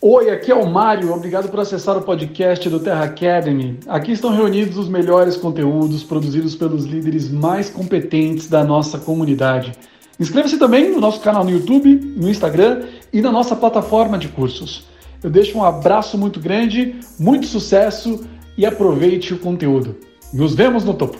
Oi, aqui é o Mário. Obrigado por acessar o podcast do Terra Academy. Aqui estão reunidos os melhores conteúdos produzidos pelos líderes mais competentes da nossa comunidade. Inscreva-se também no nosso canal no YouTube, no Instagram e na nossa plataforma de cursos. Eu deixo um abraço muito grande, muito sucesso e aproveite o conteúdo. Nos vemos no topo.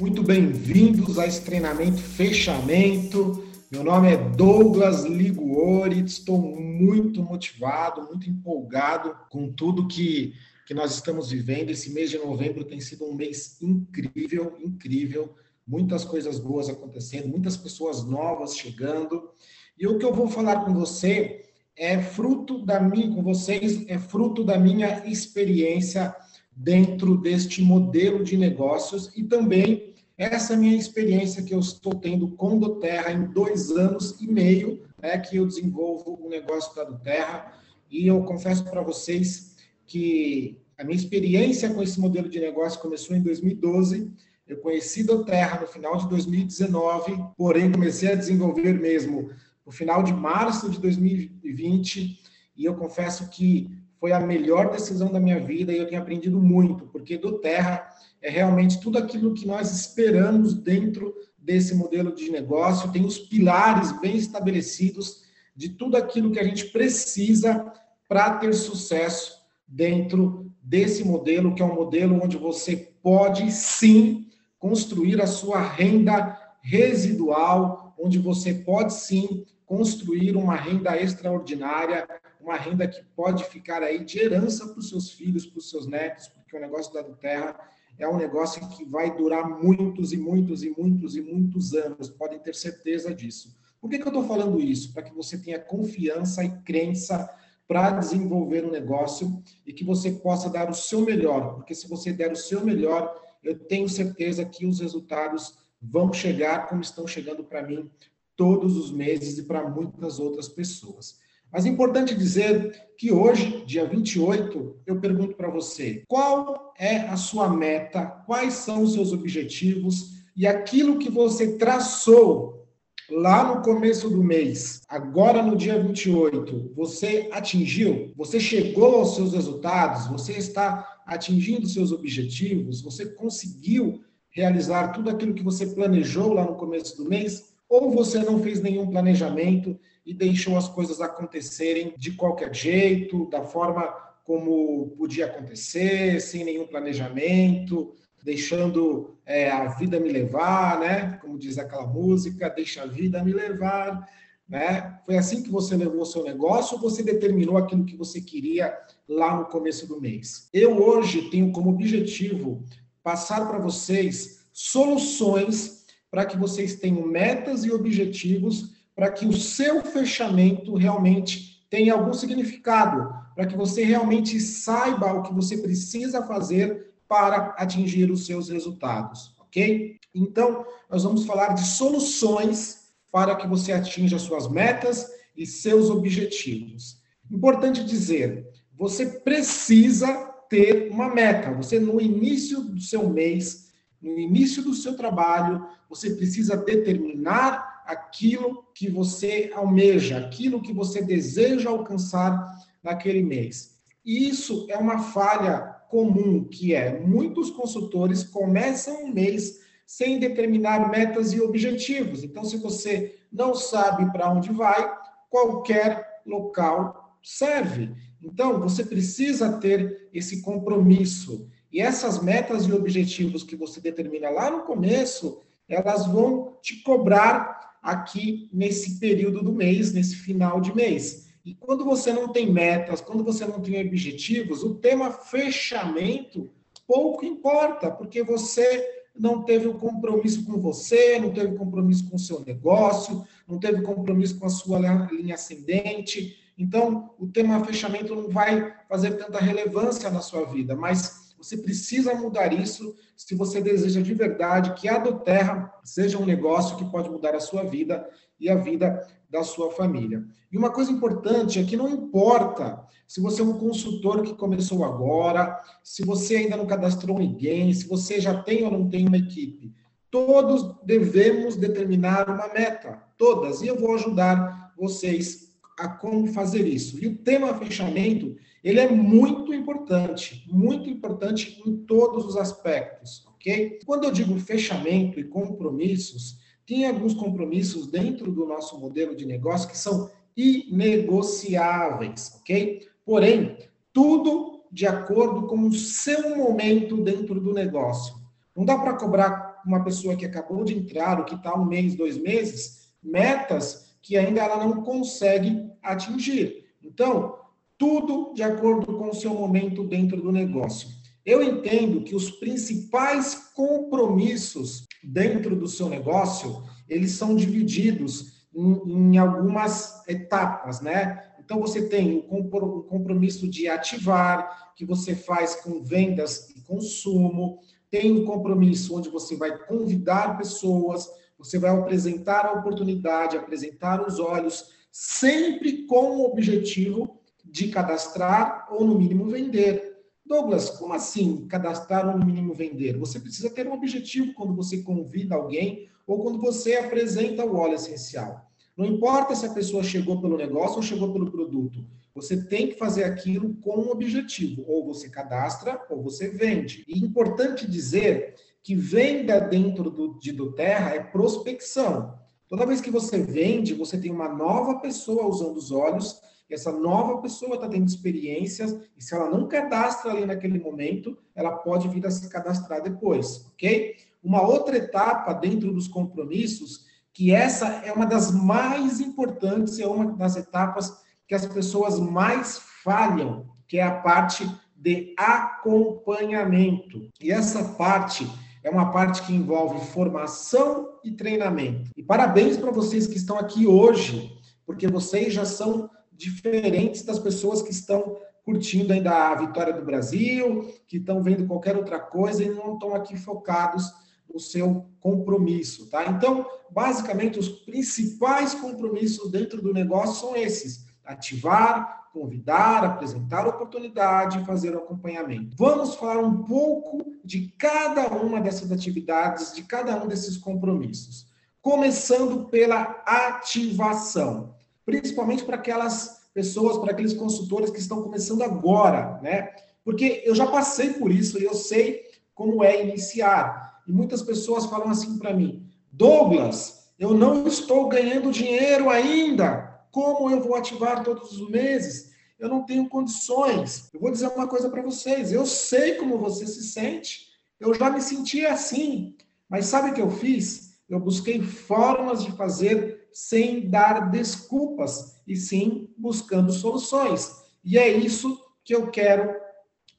Muito bem-vindos a esse treinamento fechamento. Meu nome é Douglas Liguori, estou muito motivado, muito empolgado com tudo que, que nós estamos vivendo. Esse mês de novembro tem sido um mês incrível, incrível. Muitas coisas boas acontecendo, muitas pessoas novas chegando. E o que eu vou falar com você é fruto da minha, com vocês, é fruto da minha experiência dentro deste modelo de negócios e também essa minha experiência que eu estou tendo com do Terra em dois anos e meio, né, que eu desenvolvo o negócio da do Terra e eu confesso para vocês que a minha experiência com esse modelo de negócio começou em 2012. Eu conheci do Terra no final de 2019, porém comecei a desenvolver mesmo no final de março de 2020, e eu confesso que foi a melhor decisão da minha vida e eu tenho aprendido muito, porque do Terra é realmente tudo aquilo que nós esperamos dentro desse modelo de negócio, tem os pilares bem estabelecidos de tudo aquilo que a gente precisa para ter sucesso dentro desse modelo, que é um modelo onde você pode sim construir a sua renda residual, onde você pode sim construir uma renda extraordinária, uma renda que pode ficar aí de herança para os seus filhos, para os seus netos, porque o negócio da Terra é um negócio que vai durar muitos e muitos e muitos e muitos anos, podem ter certeza disso. Por que, que eu estou falando isso? Para que você tenha confiança e crença para desenvolver um negócio e que você possa dar o seu melhor, porque se você der o seu melhor, eu tenho certeza que os resultados vão chegar como estão chegando para mim todos os meses e para muitas outras pessoas. Mas é importante dizer que hoje, dia 28, eu pergunto para você: qual é a sua meta? Quais são os seus objetivos? E aquilo que você traçou lá no começo do mês, agora no dia 28, você atingiu? Você chegou aos seus resultados? Você está atingindo seus objetivos? Você conseguiu realizar tudo aquilo que você planejou lá no começo do mês? ou você não fez nenhum planejamento e deixou as coisas acontecerem de qualquer jeito, da forma como podia acontecer, sem nenhum planejamento, deixando é, a vida me levar, né? Como diz aquela música, deixa a vida me levar, né? Foi assim que você levou o seu negócio ou você determinou aquilo que você queria lá no começo do mês? Eu hoje tenho como objetivo passar para vocês soluções para que vocês tenham metas e objetivos, para que o seu fechamento realmente tenha algum significado, para que você realmente saiba o que você precisa fazer para atingir os seus resultados, ok? Então, nós vamos falar de soluções para que você atinja suas metas e seus objetivos. Importante dizer, você precisa ter uma meta. Você, no início do seu mês, no início do seu trabalho, você precisa determinar aquilo que você almeja, aquilo que você deseja alcançar naquele mês. E isso é uma falha comum, que é muitos consultores começam um mês sem determinar metas e objetivos. Então, se você não sabe para onde vai, qualquer local serve. Então, você precisa ter esse compromisso. E essas metas e objetivos que você determina lá no começo, elas vão te cobrar aqui nesse período do mês, nesse final de mês. E quando você não tem metas, quando você não tem objetivos, o tema fechamento pouco importa, porque você não teve um compromisso com você, não teve compromisso com o seu negócio, não teve compromisso com a sua linha ascendente. Então, o tema fechamento não vai fazer tanta relevância na sua vida, mas você precisa mudar isso se você deseja de verdade que a do Terra seja um negócio que pode mudar a sua vida e a vida da sua família. E uma coisa importante é que não importa se você é um consultor que começou agora, se você ainda não cadastrou ninguém, se você já tem ou não tem uma equipe. Todos devemos determinar uma meta, todas, e eu vou ajudar vocês a como fazer isso. E o tema fechamento, ele é muito importante, muito importante em todos os aspectos, ok? Quando eu digo fechamento e compromissos, tem alguns compromissos dentro do nosso modelo de negócio que são inegociáveis, ok? Porém, tudo de acordo com o seu momento dentro do negócio. Não dá para cobrar uma pessoa que acabou de entrar, ou que está um mês, dois meses, metas que ainda ela não consegue atingir. Então, tudo de acordo com o seu momento dentro do negócio. Eu entendo que os principais compromissos dentro do seu negócio, eles são divididos em, em algumas etapas, né? Então, você tem o compromisso de ativar, que você faz com vendas e consumo, tem o compromisso onde você vai convidar pessoas, você vai apresentar a oportunidade, apresentar os olhos, sempre com o objetivo de cadastrar ou, no mínimo, vender. Douglas, como assim cadastrar ou, no mínimo, vender? Você precisa ter um objetivo quando você convida alguém ou quando você apresenta o óleo essencial. Não importa se a pessoa chegou pelo negócio ou chegou pelo produto. Você tem que fazer aquilo com um objetivo. Ou você cadastra ou você vende. E importante dizer que venda dentro do, de do Terra é prospecção. Toda vez que você vende, você tem uma nova pessoa usando os olhos, e essa nova pessoa está tendo experiências, e se ela não cadastra ali naquele momento, ela pode vir a se cadastrar depois, ok? Uma outra etapa dentro dos compromissos que essa é uma das mais importantes, é uma das etapas que as pessoas mais falham, que é a parte de acompanhamento. E essa parte é uma parte que envolve formação e treinamento. E parabéns para vocês que estão aqui hoje, porque vocês já são diferentes das pessoas que estão curtindo ainda a vitória do Brasil, que estão vendo qualquer outra coisa e não estão aqui focados o seu compromisso, tá? Então, basicamente, os principais compromissos dentro do negócio são esses: ativar, convidar, apresentar oportunidade e fazer o acompanhamento. Vamos falar um pouco de cada uma dessas atividades, de cada um desses compromissos. Começando pela ativação, principalmente para aquelas pessoas, para aqueles consultores que estão começando agora, né? Porque eu já passei por isso e eu sei como é iniciar. E muitas pessoas falam assim para mim: Douglas, eu não estou ganhando dinheiro ainda. Como eu vou ativar todos os meses? Eu não tenho condições. Eu vou dizer uma coisa para vocês: eu sei como você se sente. Eu já me senti assim. Mas sabe o que eu fiz? Eu busquei formas de fazer sem dar desculpas, e sim buscando soluções. E é isso que eu quero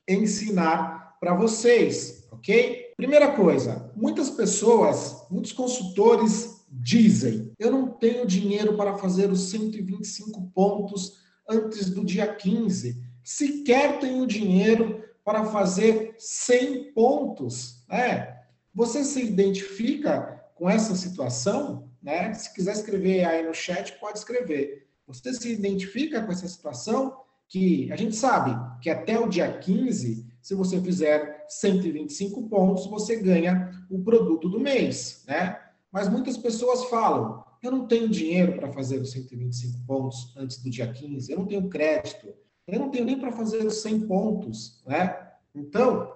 ensinar para vocês, ok? Primeira coisa, muitas pessoas, muitos consultores dizem: eu não tenho dinheiro para fazer os 125 pontos antes do dia 15, sequer tenho dinheiro para fazer 100 pontos. Né? Você se identifica com essa situação? Né? Se quiser escrever aí no chat, pode escrever. Você se identifica com essa situação? Que a gente sabe que até o dia 15 se você fizer 125 pontos, você ganha o produto do mês, né? Mas muitas pessoas falam: eu não tenho dinheiro para fazer os 125 pontos antes do dia 15, eu não tenho crédito, eu não tenho nem para fazer os 100 pontos, né? Então,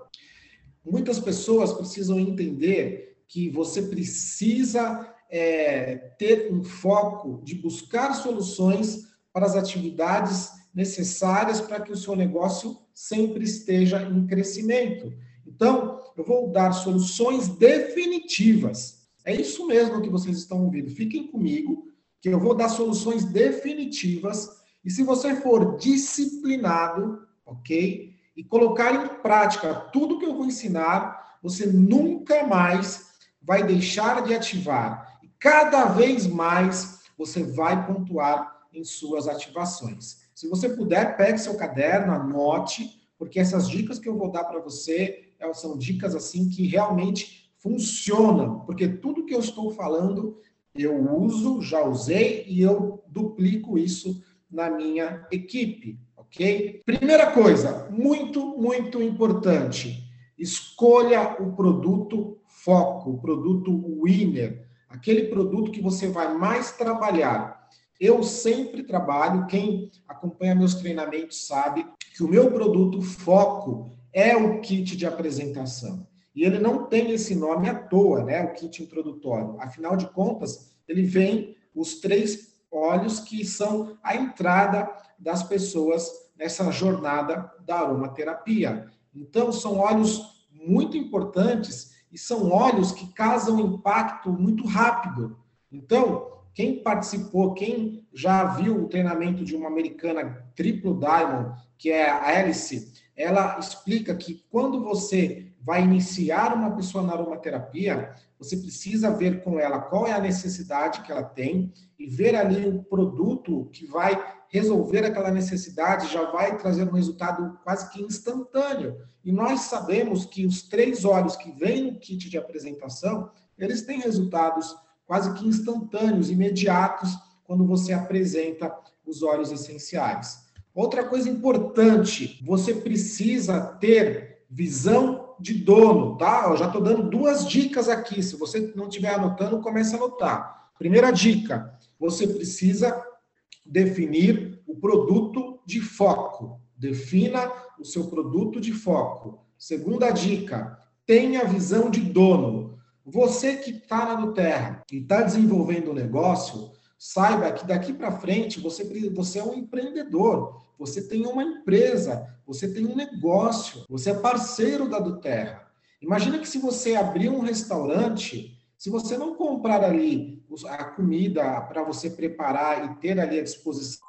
muitas pessoas precisam entender que você precisa é, ter um foco de buscar soluções para as atividades necessárias para que o seu negócio sempre esteja em crescimento. Então, eu vou dar soluções definitivas. É isso mesmo que vocês estão ouvindo. Fiquem comigo, que eu vou dar soluções definitivas. E se você for disciplinado, ok? E colocar em prática tudo que eu vou ensinar, você nunca mais vai deixar de ativar. E cada vez mais você vai pontuar em suas ativações. Se você puder, pegue seu caderno, anote, porque essas dicas que eu vou dar para você são dicas assim que realmente funcionam, porque tudo que eu estou falando eu uso, já usei e eu duplico isso na minha equipe, ok? Primeira coisa, muito, muito importante, escolha o produto foco, o produto winner, aquele produto que você vai mais trabalhar. Eu sempre trabalho, quem acompanha meus treinamentos sabe que o meu produto foco é o kit de apresentação. E ele não tem esse nome à toa, né? O kit introdutório. Afinal de contas, ele vem os três óleos que são a entrada das pessoas nessa jornada da aromaterapia. Então, são óleos muito importantes e são óleos que causam impacto muito rápido. Então, quem participou, quem já viu o treinamento de uma americana triplo diamond, que é a Alice, ela explica que quando você vai iniciar uma pessoa na aromaterapia, você precisa ver com ela qual é a necessidade que ela tem e ver ali o produto que vai resolver aquela necessidade, já vai trazer um resultado quase que instantâneo. E nós sabemos que os três óleos que vêm no kit de apresentação, eles têm resultados quase que instantâneos, imediatos, quando você apresenta os óleos essenciais. Outra coisa importante, você precisa ter visão de dono, tá? Eu já estou dando duas dicas aqui. Se você não estiver anotando, comece a anotar. Primeira dica: você precisa definir o produto de foco. Defina o seu produto de foco. Segunda dica: tenha visão de dono. Você que está na Nuterra e está desenvolvendo um negócio, saiba que daqui para frente você, você é um empreendedor, você tem uma empresa, você tem um negócio, você é parceiro da Duterra. Imagina que se você abrir um restaurante, se você não comprar ali a comida para você preparar e ter ali à disposição,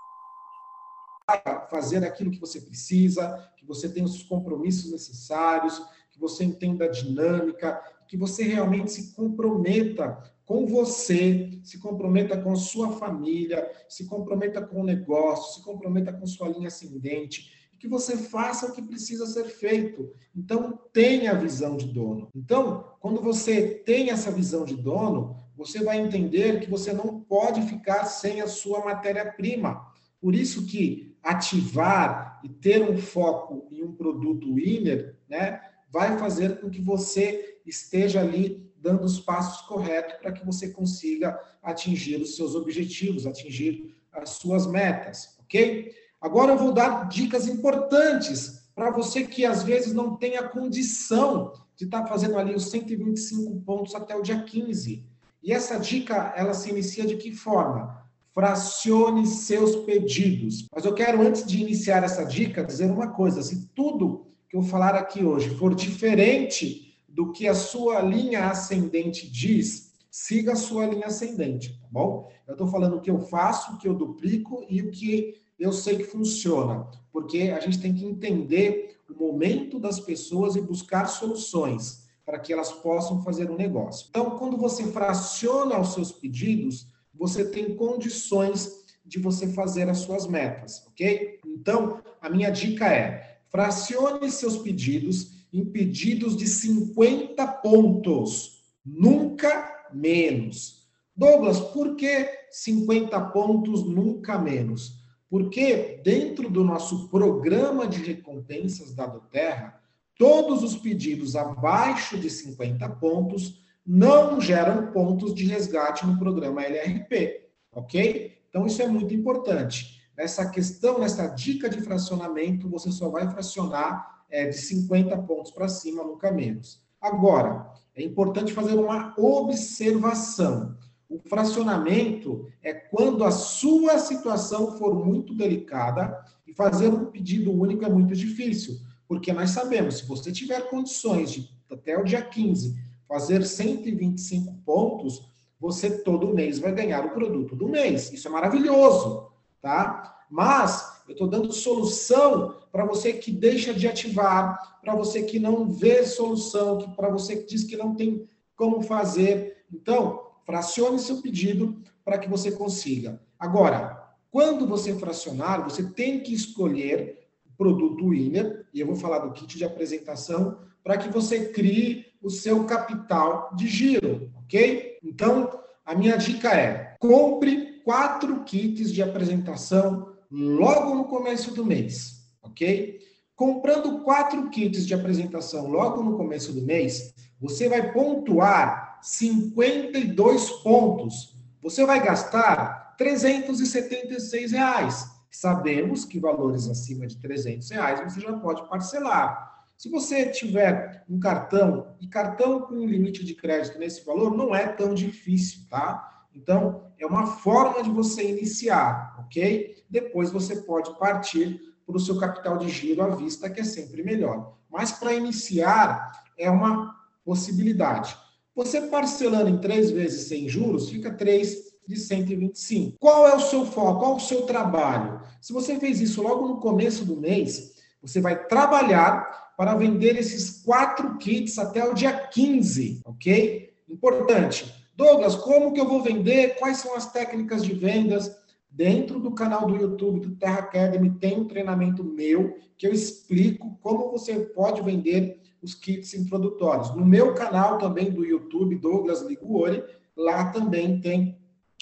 fazer aquilo que você precisa, que você tenha os compromissos necessários, que você entenda a dinâmica, que você realmente se comprometa com você, se comprometa com sua família, se comprometa com o negócio, se comprometa com sua linha ascendente, que você faça o que precisa ser feito. Então, tenha a visão de dono. Então, quando você tem essa visão de dono, você vai entender que você não pode ficar sem a sua matéria-prima. Por isso que ativar e ter um foco em um produto winner, né, vai fazer com que você esteja ali dando os passos corretos para que você consiga atingir os seus objetivos, atingir as suas metas, ok? Agora eu vou dar dicas importantes para você que às vezes não tem a condição de estar tá fazendo ali os 125 pontos até o dia 15. E essa dica, ela se inicia de que forma? Fracione seus pedidos. Mas eu quero, antes de iniciar essa dica, dizer uma coisa: se tudo que eu falar aqui hoje for diferente do que a sua linha ascendente diz, siga a sua linha ascendente, tá bom? Eu estou falando o que eu faço, o que eu duplico e o que eu sei que funciona, porque a gente tem que entender o momento das pessoas e buscar soluções para que elas possam fazer um negócio. Então, quando você fraciona os seus pedidos, você tem condições de você fazer as suas metas, ok? Então, a minha dica é: fracione seus pedidos em pedidos de 50 pontos, nunca menos. Douglas, por que 50 pontos nunca menos? Porque dentro do nosso programa de recompensas da Doterra, todos os pedidos abaixo de 50 pontos não geram pontos de resgate no programa LRP, ok? Então isso é muito importante. Nessa questão, nessa dica de fracionamento, você só vai fracionar é, de 50 pontos para cima, nunca menos. Agora, é importante fazer uma observação. O fracionamento é quando a sua situação for muito delicada e fazer um pedido único é muito difícil, porque nós sabemos, se você tiver condições de até o dia 15 fazer 125 pontos, você todo mês vai ganhar o produto do mês. Isso é maravilhoso, tá? Mas eu estou dando solução para você que deixa de ativar, para você que não vê solução, que para você que diz que não tem como fazer. Então, fracione seu pedido para que você consiga. Agora, quando você fracionar, você tem que escolher o produto winner, e eu vou falar do kit de apresentação, para que você crie o seu capital de giro, ok? Então, a minha dica é: compre quatro kits de apresentação logo no começo do mês, ok? Comprando quatro kits de apresentação logo no começo do mês, você vai pontuar 52 pontos. Você vai gastar 376 reais. Sabemos que valores acima de 300 reais você já pode parcelar. Se você tiver um cartão, e cartão com limite de crédito nesse valor não é tão difícil, tá? Então, é uma forma de você iniciar, ok? Depois você pode partir para o seu capital de giro à vista, que é sempre melhor. Mas para iniciar, é uma possibilidade. Você parcelando em três vezes sem juros, fica 3 de 125. Qual é o seu foco? Qual é o seu trabalho? Se você fez isso logo no começo do mês, você vai trabalhar para vender esses quatro kits até o dia 15, ok? Importante. Douglas, como que eu vou vender? Quais são as técnicas de vendas? Dentro do canal do YouTube do Terra Academy tem um treinamento meu que eu explico como você pode vender os kits introdutórios. No meu canal também do YouTube, Douglas Liguori, lá também tem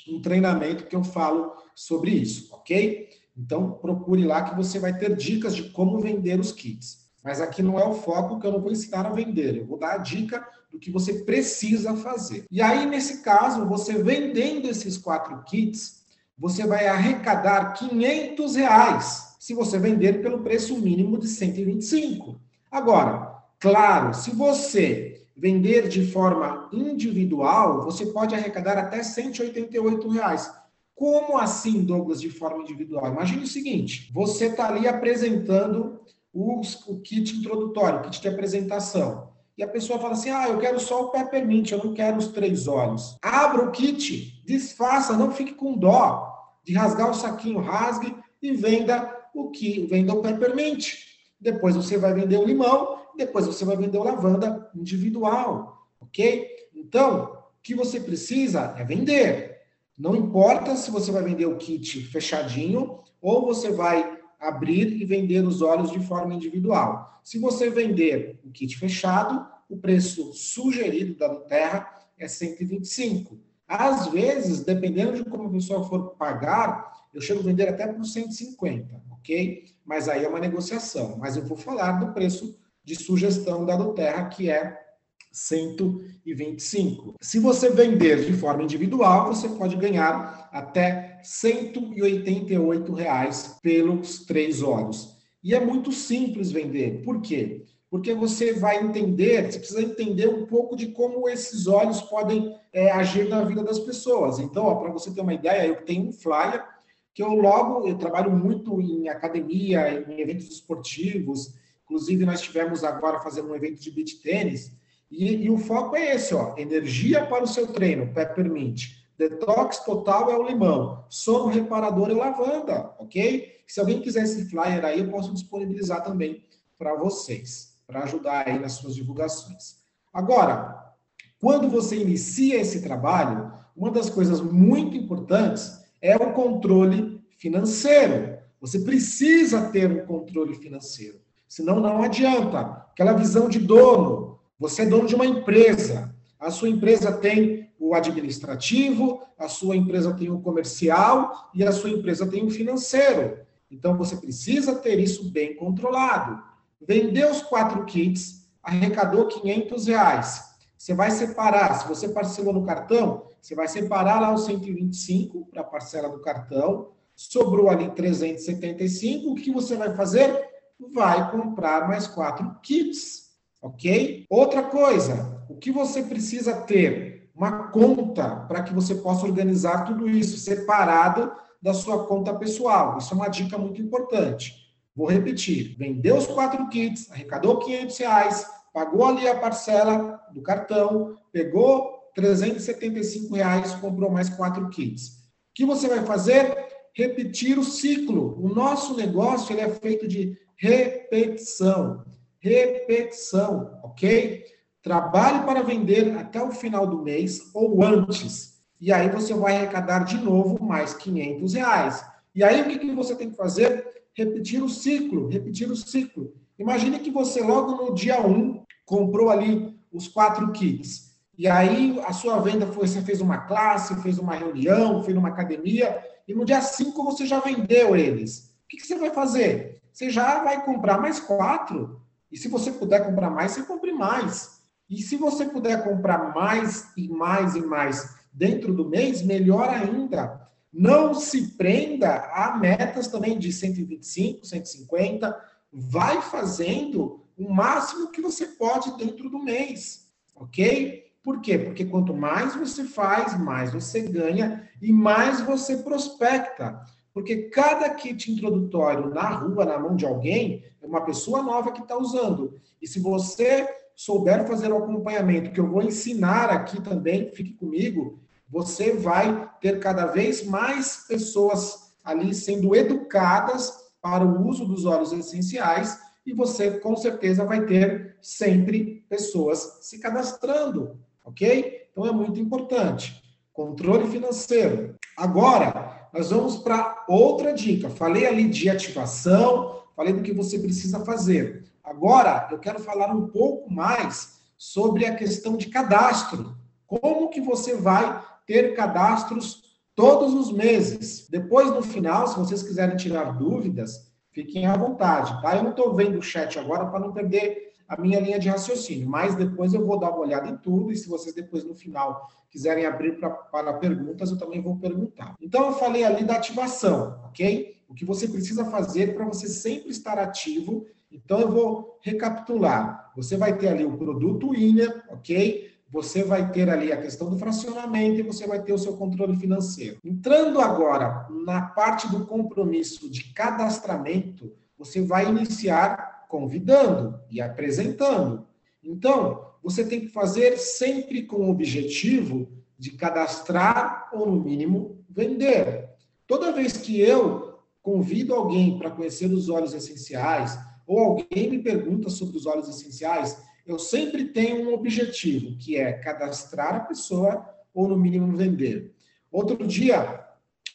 um treinamento que eu falo sobre isso, ok? Então procure lá que você vai ter dicas de como vender os kits. Mas aqui não é o foco que eu não vou ensinar a vender, eu vou dar a dica do que você precisa fazer. E aí, nesse caso, você vendendo esses quatro kits, você vai arrecadar 500 reais se você vender pelo preço mínimo de 125. Agora, claro, se você vender de forma individual, você pode arrecadar até 188 reais. Como assim, Douglas, de forma individual? Imagine o seguinte: você está ali apresentando os, o kit introdutório, o kit de apresentação. E a pessoa fala assim: ah, eu quero só o peppermint, eu não quero os três olhos. Abra o kit, desfaça, não fique com dó de rasgar o saquinho, rasgue e venda o que venda o peppermint. Depois você vai vender o limão, depois você vai vender o lavanda individual, ok? Então, o que você precisa é vender. Não importa se você vai vender o kit fechadinho ou você vai abrir e vender os óleos de forma individual. Se você vender o kit fechado, o preço sugerido da Terra é 125. Às vezes, dependendo de como a pessoa for pagar, eu chego a vender até por 150, ok? Mas aí é uma negociação. Mas eu vou falar do preço de sugestão da Terra, que é 125. Se você vender de forma individual, você pode ganhar até 188 reais pelos três óleos. E é muito simples vender. Por quê? Porque você vai entender, você precisa entender um pouco de como esses óleos podem é, agir na vida das pessoas. Então, para você ter uma ideia, eu tenho um flyer que eu logo, eu trabalho muito em academia, em eventos esportivos, inclusive nós tivemos agora fazendo um evento de beach tênis, e, e, o foco é esse, ó, energia para o seu treino, peppermint. Detox total é o limão. Sono reparador é lavanda, ok? Se alguém quiser esse flyer aí, eu posso disponibilizar também para vocês, para ajudar aí nas suas divulgações. Agora, quando você inicia esse trabalho, uma das coisas muito importantes é o controle financeiro. Você precisa ter um controle financeiro, senão não adianta. Aquela visão de dono, você é dono de uma empresa. A sua empresa tem o administrativo, a sua empresa tem o comercial e a sua empresa tem o financeiro. Então você precisa ter isso bem controlado. Vendeu os quatro kits, arrecadou 500 reais. Você vai separar, se você parcelou no cartão, você vai separar lá os 125 para a parcela do cartão, sobrou ali 375, o que você vai fazer? Vai comprar mais quatro kits ok? Outra coisa, o que você precisa ter? Uma conta para que você possa organizar tudo isso separado da sua conta pessoal. Isso é uma dica muito importante. Vou repetir: vendeu os quatro kits, arrecadou 500 reais, pagou ali a parcela do cartão, pegou 375 reais, comprou mais quatro kits. O que você vai fazer? Repetir o ciclo. O nosso negócio ele é feito de repetição repetição, ok? Trabalhe para vender até o final do mês ou antes. E aí você vai arrecadar de novo mais 500 reais. E aí o que, que você tem que fazer? Repetir o ciclo, repetir o ciclo. Imagine que você logo no dia 1 comprou ali os quatro kits. E aí a sua venda foi, você fez uma classe, fez uma reunião, fez uma academia, e no dia 5 você já vendeu eles. O que, que você vai fazer? Você já vai comprar mais quatro e se você puder comprar mais, você compre mais. E se você puder comprar mais e mais e mais dentro do mês, melhor ainda. Não se prenda a metas também de 125, 150. Vai fazendo o máximo que você pode dentro do mês, ok? Por quê? Porque quanto mais você faz, mais você ganha e mais você prospecta. Porque cada kit introdutório na rua, na mão de alguém, é uma pessoa nova que está usando. E se você souber fazer o acompanhamento, que eu vou ensinar aqui também, fique comigo, você vai ter cada vez mais pessoas ali sendo educadas para o uso dos óleos essenciais e você com certeza vai ter sempre pessoas se cadastrando, ok? Então é muito importante. Controle financeiro. Agora, nós vamos para outra dica. Falei ali de ativação, falei do que você precisa fazer. Agora, eu quero falar um pouco mais sobre a questão de cadastro. Como que você vai ter cadastros todos os meses? Depois, no final, se vocês quiserem tirar dúvidas, fiquem à vontade, tá? Eu não estou vendo o chat agora para não perder a minha linha de raciocínio, mas depois eu vou dar uma olhada em tudo e se vocês depois no final quiserem abrir pra, para perguntas, eu também vou perguntar. Então, eu falei ali da ativação, ok? O que você precisa fazer para você sempre estar ativo. Então, eu vou recapitular. Você vai ter ali o produto Winner, ok? Você vai ter ali a questão do fracionamento e você vai ter o seu controle financeiro. Entrando agora na parte do compromisso de cadastramento, você vai iniciar convidando e apresentando. Então, você tem que fazer sempre com o objetivo de cadastrar ou, no mínimo, vender. Toda vez que eu convido alguém para conhecer os óleos essenciais, ou alguém me pergunta sobre os óleos essenciais, eu sempre tenho um objetivo, que é cadastrar a pessoa ou, no mínimo, vender. Outro dia,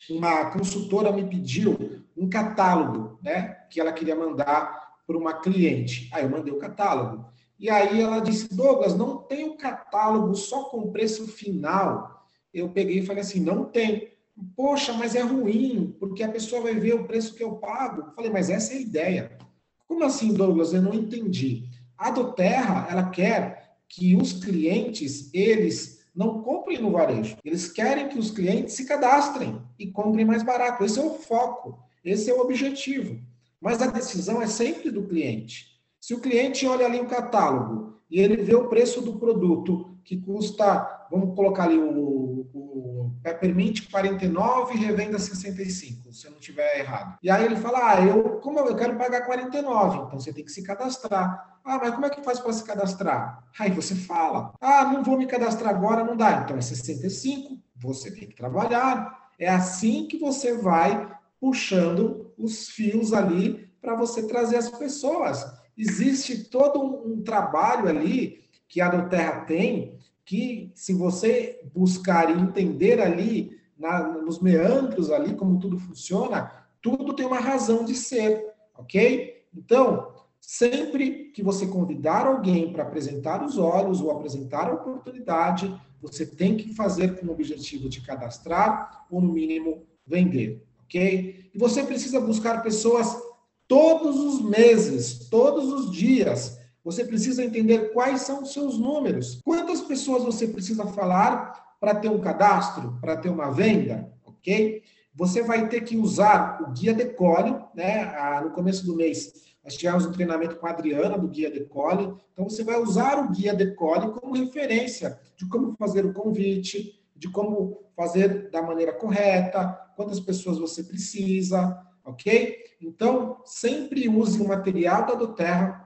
uma consultora me pediu um catálogo, né, que ela queria mandar para uma cliente. Aí eu mandei o catálogo. E aí ela disse: Douglas, não tem o catálogo só com preço final. Eu peguei e falei assim: não tem. Poxa, mas é ruim, porque a pessoa vai ver o preço que eu pago. Eu falei, mas essa é a ideia. Como assim, Douglas? Eu não entendi. A do Terra, ela quer que os clientes, eles não comprem no varejo. Eles querem que os clientes se cadastrem e comprem mais barato. Esse é o foco, esse é o objetivo. Mas a decisão é sempre do cliente. Se o cliente olha ali o catálogo e ele vê o preço do produto que custa, vamos colocar ali o, o Peppermint 49 e revenda 65, se eu não tiver errado. E aí ele fala: "Ah, eu como eu quero pagar 49". Então você tem que se cadastrar. Ah, mas como é que faz para se cadastrar? Aí você fala: "Ah, não vou me cadastrar agora, não dá". Então é 65, você tem que trabalhar. É assim que você vai puxando os fios ali para você trazer as pessoas. Existe todo um, um trabalho ali que a Doterra tem, que se você buscar e entender ali, na, nos meandros ali, como tudo funciona, tudo tem uma razão de ser, ok? Então, sempre que você convidar alguém para apresentar os olhos ou apresentar a oportunidade, você tem que fazer com o objetivo de cadastrar ou, no mínimo, vender, ok? E você precisa buscar pessoas todos os meses, todos os dias, você precisa entender quais são os seus números. Quantas pessoas você precisa falar para ter um cadastro, para ter uma venda, ok? Você vai ter que usar o guia Decole, né? Ah, no começo do mês, nós tivemos um treinamento com a Adriana do guia Decole. Então, você vai usar o guia Decole como referência de como fazer o convite, de como fazer da maneira correta, quantas pessoas você precisa, ok? Então, sempre use o material da Doterra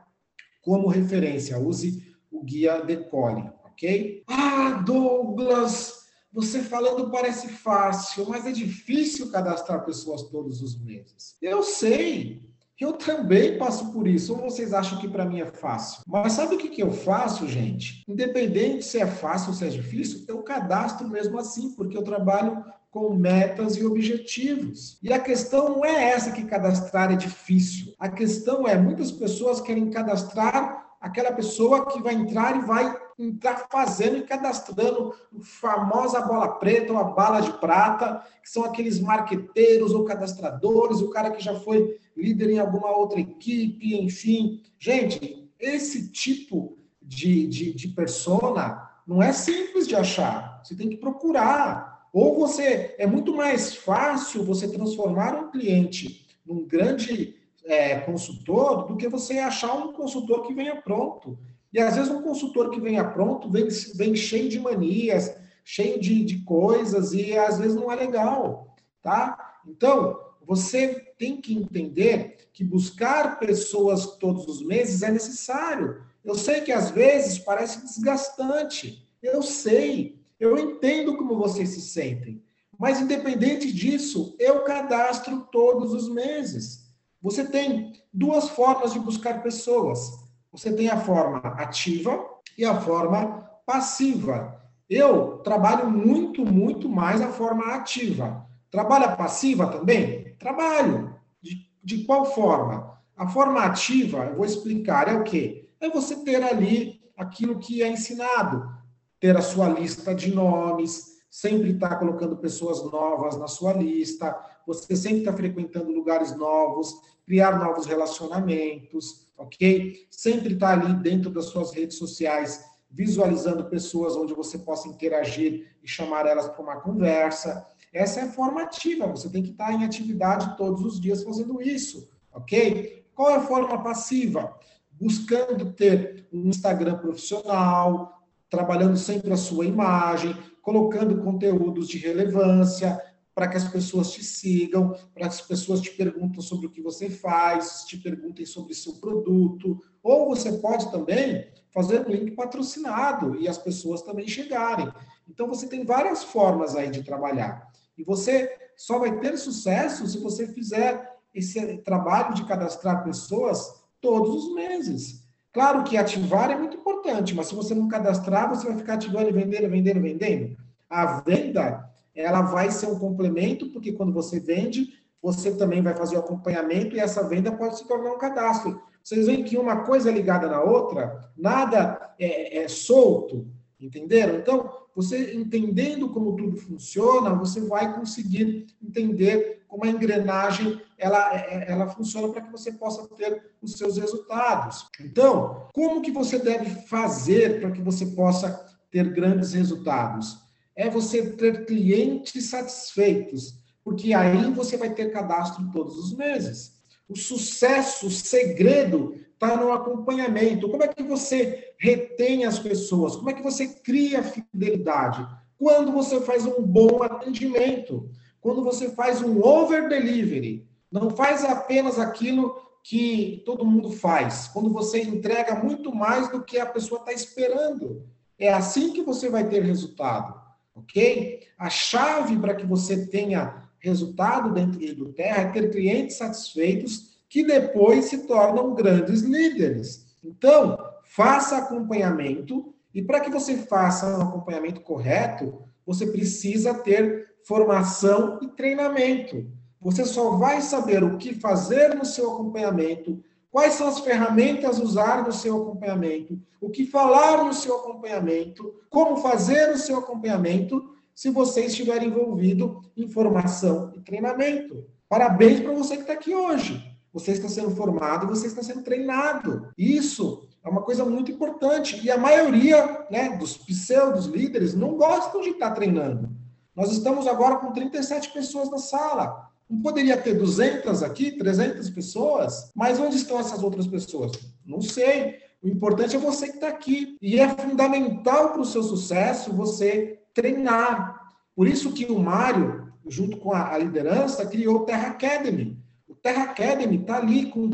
como referência. Use o guia Decole, ok? Ah, Douglas, você falando parece fácil, mas é difícil cadastrar pessoas todos os meses. Eu sei. Eu também passo por isso. Ou vocês acham que para mim é fácil? Mas sabe o que, que eu faço, gente? Independente se é fácil ou se é difícil, eu cadastro mesmo assim, porque eu trabalho com metas e objetivos. E a questão não é essa que cadastrar é difícil. A questão é muitas pessoas querem cadastrar aquela pessoa que vai entrar e vai entrar fazendo e cadastrando famosa bola preta ou a bala de prata, que são aqueles marqueteiros ou cadastradores, o cara que já foi líder em alguma outra equipe, enfim. Gente, esse tipo de, de, de persona não é simples de achar. Você tem que procurar. Ou você é muito mais fácil você transformar um cliente num grande é, consultor do que você achar um consultor que venha pronto. E às vezes um consultor que venha pronto vem, vem cheio de manias, cheio de, de coisas e às vezes não é legal, tá? Então, você tem que entender que buscar pessoas todos os meses é necessário. Eu sei que às vezes parece desgastante. Eu sei. Eu entendo como vocês se sentem. Mas independente disso, eu cadastro todos os meses. Você tem duas formas de buscar pessoas. Você tem a forma ativa e a forma passiva. Eu trabalho muito, muito mais a forma ativa. Trabalha passiva também? Trabalho. De, de qual forma? A forma ativa, eu vou explicar, é o quê? É você ter ali aquilo que é ensinado, ter a sua lista de nomes, sempre estar tá colocando pessoas novas na sua lista, você sempre está frequentando lugares novos, criar novos relacionamentos, ok? Sempre estar tá ali dentro das suas redes sociais, visualizando pessoas onde você possa interagir e chamar elas para uma conversa. Essa é a forma ativa, você tem que estar tá em atividade todos os dias fazendo isso, ok? Qual é a forma passiva? Buscando ter um Instagram profissional, trabalhando sempre a sua imagem, colocando conteúdos de relevância, para que as pessoas te sigam, para que as pessoas te perguntem sobre o que você faz, te perguntem sobre seu produto, ou você pode também fazer um link patrocinado e as pessoas também chegarem. Então você tem várias formas aí de trabalhar. E você só vai ter sucesso se você fizer esse trabalho de cadastrar pessoas todos os meses. Claro que ativar é muito importante, mas se você não cadastrar, você vai ficar ativando e vendendo, vendendo, vendendo. A venda ela vai ser um complemento, porque quando você vende, você também vai fazer o acompanhamento e essa venda pode se tornar um cadastro. Vocês veem que uma coisa é ligada na outra, nada é, é solto, entenderam? Então, você entendendo como tudo funciona, você vai conseguir entender como a engrenagem ela, é, ela funciona para que você possa ter os seus resultados. Então, como que você deve fazer para que você possa ter grandes resultados? é você ter clientes satisfeitos, porque aí você vai ter cadastro todos os meses. O sucesso, o segredo está no acompanhamento. Como é que você retém as pessoas? Como é que você cria fidelidade? Quando você faz um bom atendimento, quando você faz um over delivery, não faz apenas aquilo que todo mundo faz, quando você entrega muito mais do que a pessoa está esperando. É assim que você vai ter resultado ok? A chave para que você tenha resultado dentro do Terra é ter clientes satisfeitos que depois se tornam grandes líderes. Então, faça acompanhamento e para que você faça um acompanhamento correto, você precisa ter formação e treinamento. Você só vai saber o que fazer no seu acompanhamento Quais são as ferramentas usar no seu acompanhamento? O que falar no seu acompanhamento? Como fazer o seu acompanhamento se você estiver envolvido em formação e treinamento? Parabéns para você que está aqui hoje. Você está sendo formado, você está sendo treinado. Isso é uma coisa muito importante. E a maioria né, dos pseudos líderes não gostam de estar treinando. Nós estamos agora com 37 pessoas na sala. Não poderia ter 200 aqui, 300 pessoas? Mas onde estão essas outras pessoas? Não sei. O importante é você que está aqui. E é fundamental para o seu sucesso você treinar. Por isso que o Mário, junto com a, liderança, criou o Terra Academy. O Terra Academy está ali com,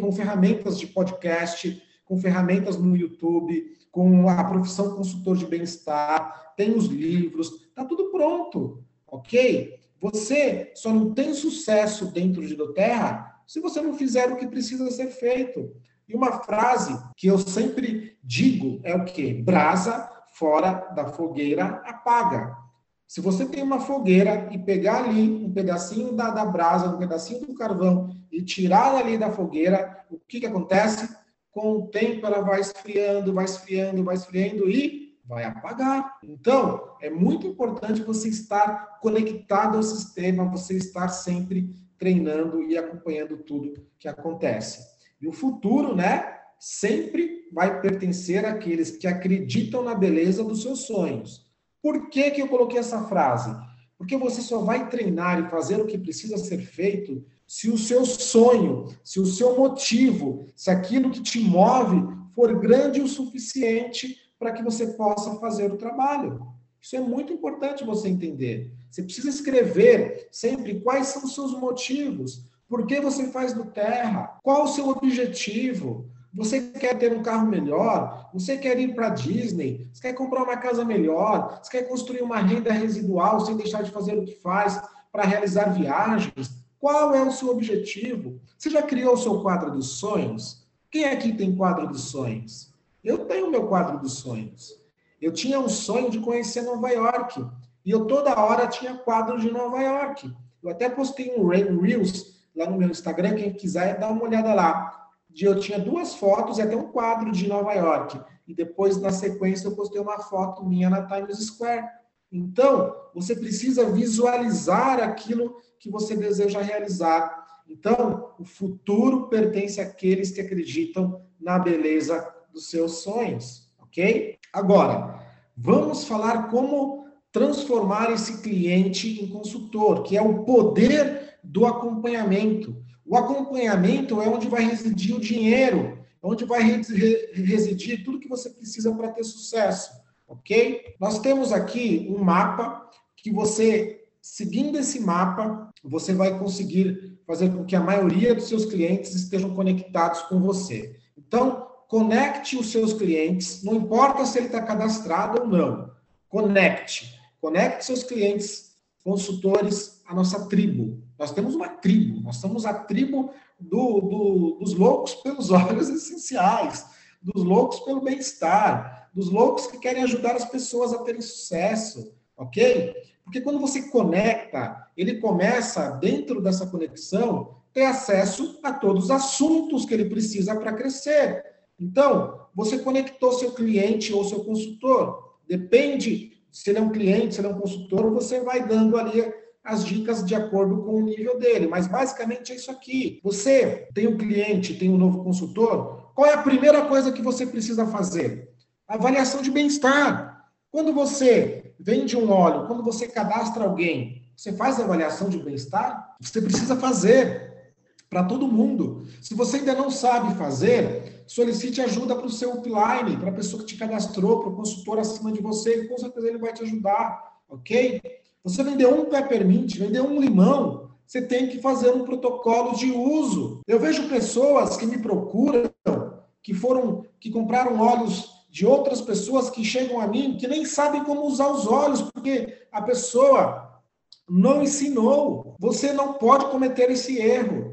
com ferramentas de podcast, com ferramentas no YouTube, com a profissão consultor de bem-estar, tem os livros, está tudo pronto, ok? Você só não tem sucesso dentro de Doterra se você não fizer o que precisa ser feito. E uma frase que eu sempre digo é o quê? Brasa fora da fogueira apaga. Se você tem uma fogueira e pegar ali um pedacinho da, da brasa, um pedacinho do carvão e tirar ali da fogueira, o que, que acontece? Com o tempo ela vai esfriando, vai esfriando, vai esfriando e vai apagar. Então, é muito importante você estar conectado ao sistema, você estar sempre treinando e acompanhando tudo que acontece. E o futuro, né, sempre vai pertencer àqueles que acreditam na beleza dos seus sonhos. Por que, que eu coloquei essa frase? Porque você só vai treinar e fazer o que precisa ser feito se o seu sonho, se o seu motivo, se aquilo que te move for grande o suficiente para que você possa fazer o trabalho. Isso é muito importante você entender. Você precisa escrever sempre quais são os seus motivos, por que você faz do terra, qual o seu objetivo. Você quer ter um carro melhor? Você quer ir para Disney? Você quer comprar uma casa melhor? Você quer construir uma renda residual sem deixar de fazer o que faz para realizar viagens? Qual é o seu objetivo? Você já criou o seu quadro dos sonhos? Quem aqui tem quadro dos sonhos? Eu tenho meu quadro dos sonhos. Eu tinha um sonho de conhecer Nova York. E eu toda hora tinha quadro de Nova York. Eu até postei um Reels lá no meu Instagram, quem quiser dar uma olhada lá. Eu tinha duas fotos e até um quadro de Nova York. E depois, na sequência, eu postei uma foto minha na Times Square. Então, você precisa visualizar aquilo que você deseja realizar. Então, o futuro pertence àqueles que acreditam na beleza dos seus sonhos, ok? Agora, vamos falar como transformar esse cliente em consultor, que é o poder do acompanhamento. O acompanhamento é onde vai residir o dinheiro, é onde vai residir tudo que você precisa para ter sucesso, ok? Nós temos aqui um mapa que você, seguindo esse mapa, você vai conseguir fazer com que a maioria dos seus clientes estejam conectados com você. Então, conecte os seus clientes, não importa se ele está cadastrado ou não, conecte. Conecte seus clientes, consultores, a nossa tribo. Nós temos uma tribo, nós somos a tribo do, do, dos loucos pelos óleos essenciais, dos loucos pelo bem-estar, dos loucos que querem ajudar as pessoas a terem sucesso, ok? Porque quando você conecta, ele começa, dentro dessa conexão, ter acesso a todos os assuntos que ele precisa para crescer. Então, você conectou seu cliente ou seu consultor. Depende se ele é um cliente, se ele é um consultor, você vai dando ali as dicas de acordo com o nível dele. Mas basicamente é isso aqui. Você tem um cliente, tem um novo consultor, qual é a primeira coisa que você precisa fazer? Avaliação de bem-estar. Quando você vende um óleo, quando você cadastra alguém, você faz avaliação de bem-estar? Você precisa fazer para todo mundo. Se você ainda não sabe fazer, solicite ajuda para o seu upline, para a pessoa que te cadastrou, para o consultor acima de você, com certeza ele vai te ajudar, ok? Você vendeu um peppermint, vendeu um limão, você tem que fazer um protocolo de uso. Eu vejo pessoas que me procuram, que foram, que compraram óleos de outras pessoas que chegam a mim, que nem sabem como usar os óleos, porque a pessoa não ensinou. Você não pode cometer esse erro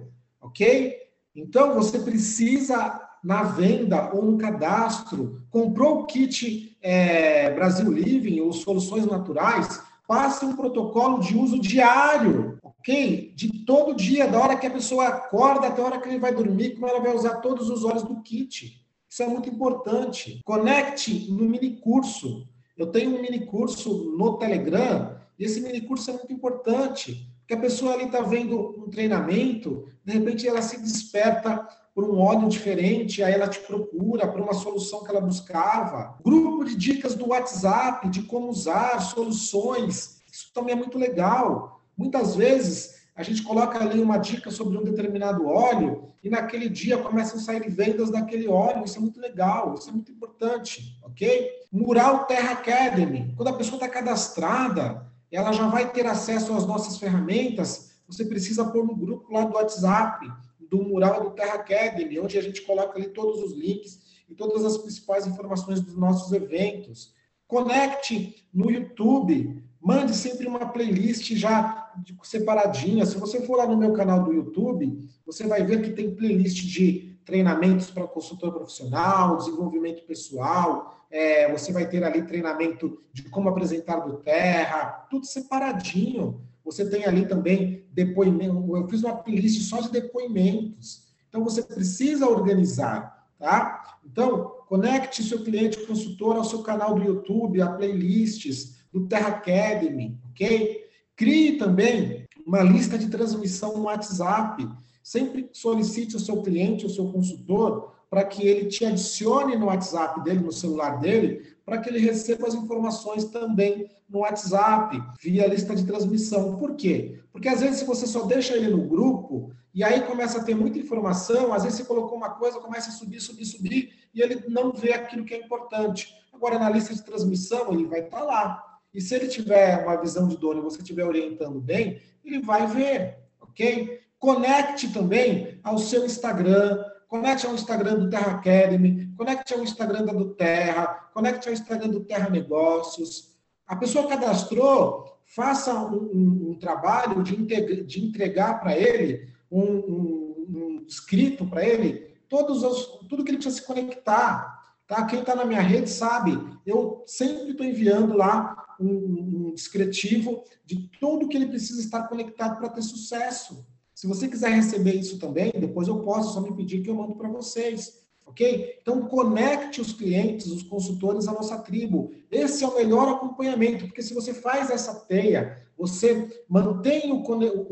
ok? Então, você precisa, na venda ou no cadastro, comprou o kit é, Brasil Living ou Soluções Naturais, passe um protocolo de uso diário, ok? De todo dia, da hora que a pessoa acorda até a hora que ele vai dormir, como ela vai usar todos os óleos do kit. Isso é muito importante. Conecte no mini curso. Eu tenho um mini curso no Telegram, e esse mini curso é muito importante que a pessoa ali está vendo um treinamento, de repente ela se desperta por um óleo diferente, aí ela te procura por uma solução que ela buscava. Grupo de dicas do WhatsApp de como usar soluções, isso também é muito legal. Muitas vezes a gente coloca ali uma dica sobre um determinado óleo e naquele dia começam a sair vendas daquele óleo. Isso é muito legal, isso é muito importante, ok? Mural Terra Academy. Quando a pessoa está cadastrada, ela já vai ter acesso às nossas ferramentas. Você precisa pôr no grupo lá do WhatsApp, do Mural do Terra Academy, onde a gente coloca ali todos os links e todas as principais informações dos nossos eventos. Conecte no YouTube, mande sempre uma playlist já separadinha. Se você for lá no meu canal do YouTube, você vai ver que tem playlist de treinamentos para consultor profissional, desenvolvimento pessoal, é, você vai ter ali treinamento de como apresentar do terra, tudo separadinho. Você tem ali também depoimento. Eu fiz uma playlist só de depoimentos. Então você precisa organizar, tá? Então, conecte seu cliente consultor ao seu canal do YouTube, a playlists do Terra Academy, ok? Crie também uma lista de transmissão no WhatsApp. Sempre solicite ao seu cliente, ao seu consultor, para que ele te adicione no WhatsApp dele, no celular dele, para que ele receba as informações também no WhatsApp, via lista de transmissão. Por quê? Porque às vezes, se você só deixa ele no grupo, e aí começa a ter muita informação, às vezes você colocou uma coisa, começa a subir, subir, subir, e ele não vê aquilo que é importante. Agora, na lista de transmissão, ele vai estar lá. E se ele tiver uma visão de dono e você estiver orientando bem, ele vai ver, ok? Conecte também ao seu Instagram, conecte ao Instagram do Terra Academy, conecte ao Instagram da do Terra, conecte ao Instagram do Terra Negócios. A pessoa cadastrou, faça um, um, um trabalho de, de entregar para ele um, um, escrito para ele todos os, tudo que ele precisa se conectar. Tá? Quem está na minha rede sabe, eu sempre estou enviando lá um, um descritivo de tudo que ele precisa estar conectado para ter sucesso. Se você quiser receber isso também, depois eu posso, só me pedir que eu mando para vocês. Ok? Então, conecte os clientes, os consultores à nossa tribo. Esse é o melhor acompanhamento, porque se você faz essa teia, você mantém o,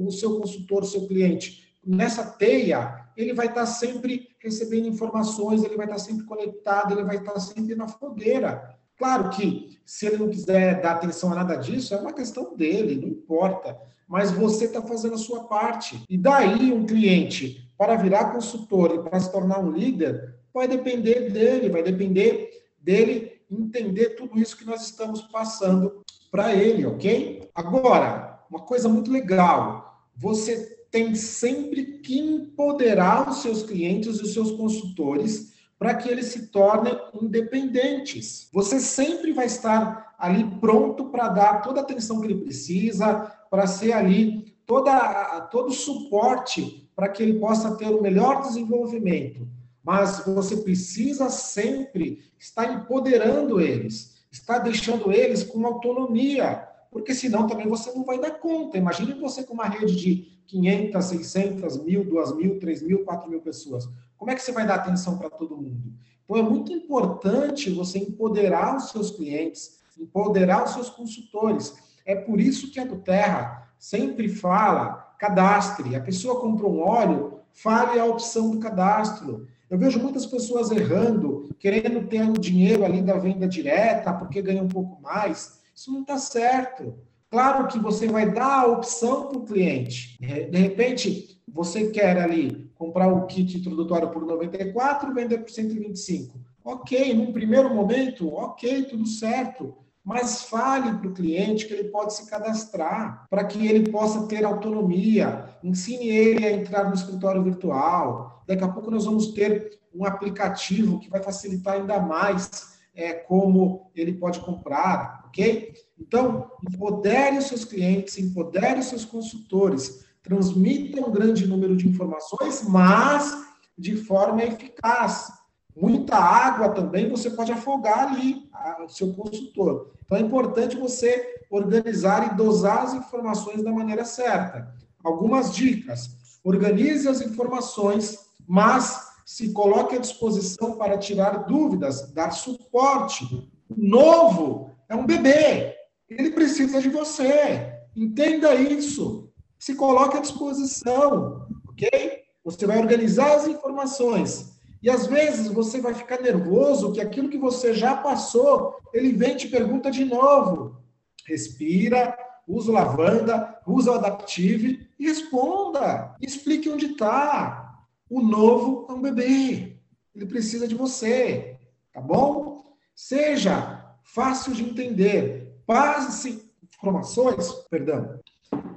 o seu consultor, o seu cliente nessa teia, ele vai estar sempre recebendo informações, ele vai estar sempre conectado, ele vai estar sempre na fogueira. Claro que se ele não quiser dar atenção a nada disso, é uma questão dele, não importa. Mas você está fazendo a sua parte. E daí um cliente, para virar consultor e para se tornar um líder, vai depender dele, vai depender dele entender tudo isso que nós estamos passando para ele, ok? Agora, uma coisa muito legal, você tem sempre que empoderar os seus clientes e os seus consultores para que eles se tornem independentes. Você sempre vai estar ali pronto para dar toda a atenção que ele precisa, para ser ali toda, todo o suporte para que ele possa ter o melhor desenvolvimento. Mas você precisa sempre estar empoderando eles, estar deixando eles com autonomia, porque senão também você não vai dar conta. Imagine você com uma rede de 500, 600, mil, 2 mil, 3 mil, 4 mil pessoas. Como é que você vai dar atenção para todo mundo? Então, é muito importante você empoderar os seus clientes, empoderar os seus consultores. É por isso que a do Terra sempre fala cadastre. A pessoa comprou um óleo, fale a opção do cadastro. Eu vejo muitas pessoas errando, querendo ter o dinheiro ali da venda direta, porque ganha um pouco mais. Isso não está certo. Claro que você vai dar a opção para o cliente. De repente, você quer ali comprar o kit introdutório por 94, vender por 125. Ok, num primeiro momento, ok, tudo certo. Mas fale para o cliente que ele pode se cadastrar, para que ele possa ter autonomia. Ensine ele a entrar no escritório virtual. Daqui a pouco nós vamos ter um aplicativo que vai facilitar ainda mais é, como ele pode comprar, ok? Então, empodere os seus clientes, empodere os seus consultores, transmita um grande número de informações, mas de forma eficaz. Muita água também você pode afogar ali o seu consultor. Então é importante você organizar e dosar as informações da maneira certa. Algumas dicas: organize as informações, mas se coloque à disposição para tirar dúvidas, dar suporte. O novo é um bebê, ele precisa de você. Entenda isso. Se coloque à disposição, ok? Você vai organizar as informações. E às vezes você vai ficar nervoso que aquilo que você já passou, ele vem e te pergunta de novo. Respira, usa o lavanda, usa o adaptive e responda. Explique onde está. O novo é um bebê. Ele precisa de você. Tá bom? Seja fácil de entender passe informações, perdão,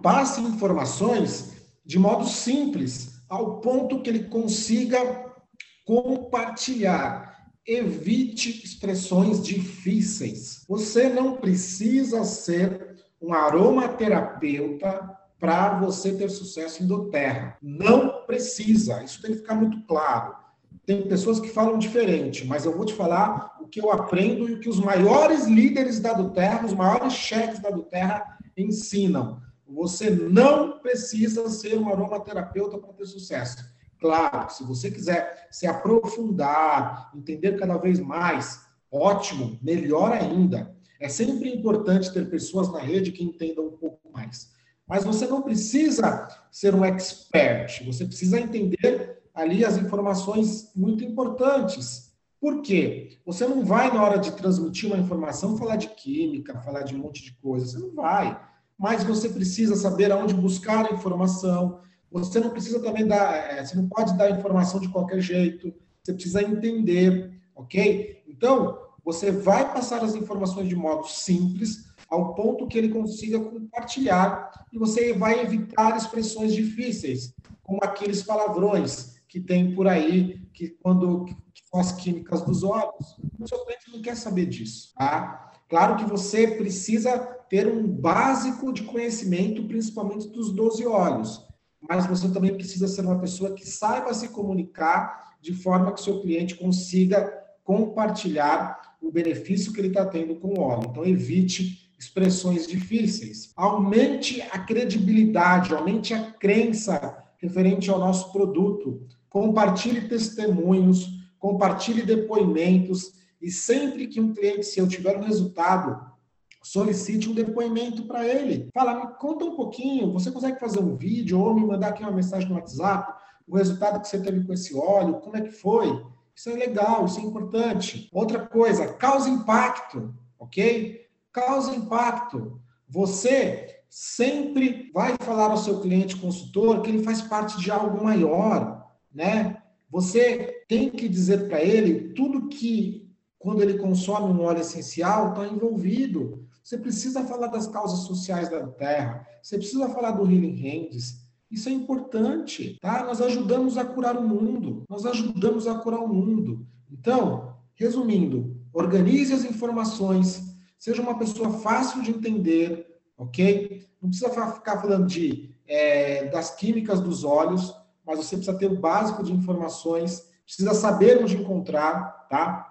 passe informações de modo simples, ao ponto que ele consiga compartilhar. Evite expressões difíceis. Você não precisa ser um aromaterapeuta para você ter sucesso em doTERRA. Não precisa. Isso tem que ficar muito claro. Tem pessoas que falam diferente, mas eu vou te falar o que eu aprendo e o que os maiores líderes da Duterra, os maiores chefes da Duterra ensinam. Você não precisa ser um aromaterapeuta para ter sucesso. Claro, se você quiser se aprofundar, entender cada vez mais, ótimo, melhor ainda. É sempre importante ter pessoas na rede que entendam um pouco mais. Mas você não precisa ser um expert, você precisa entender ali as informações muito importantes. Por quê? Você não vai, na hora de transmitir uma informação, falar de química, falar de um monte de coisa. Você não vai. Mas você precisa saber aonde buscar a informação. Você não precisa também dar, é, você não pode dar informação de qualquer jeito. Você precisa entender, ok? Então, você vai passar as informações de modo simples, ao ponto que ele consiga compartilhar, e você vai evitar expressões difíceis, como aqueles palavrões que tem por aí, que quando que são as químicas dos olhos. O seu cliente não quer saber disso, tá? Claro que você precisa ter um básico de conhecimento, principalmente dos 12 olhos, mas você também precisa ser uma pessoa que saiba se comunicar de forma que seu cliente consiga compartilhar o benefício que ele está tendo com o óleo. Então, evite expressões difíceis. Aumente a credibilidade, aumente a crença referente ao nosso produto compartilhe testemunhos, compartilhe depoimentos e sempre que um cliente seu tiver um resultado, solicite um depoimento para ele. Fala, me conta um pouquinho, você consegue fazer um vídeo ou me mandar aqui uma mensagem no WhatsApp, o resultado que você teve com esse óleo, como é que foi? Isso é legal, isso é importante. Outra coisa, causa impacto, ok? Causa impacto. Você sempre vai falar ao seu cliente consultor que ele faz parte de algo maior, né? Você tem que dizer para ele tudo que, quando ele consome um óleo essencial, está envolvido. Você precisa falar das causas sociais da Terra, você precisa falar do Healing Hands. Isso é importante, tá? Nós ajudamos a curar o mundo, nós ajudamos a curar o mundo. Então, resumindo, organize as informações, seja uma pessoa fácil de entender, ok? Não precisa ficar falando de, é, das químicas dos olhos, mas você precisa ter o básico de informações, precisa saber onde encontrar, tá?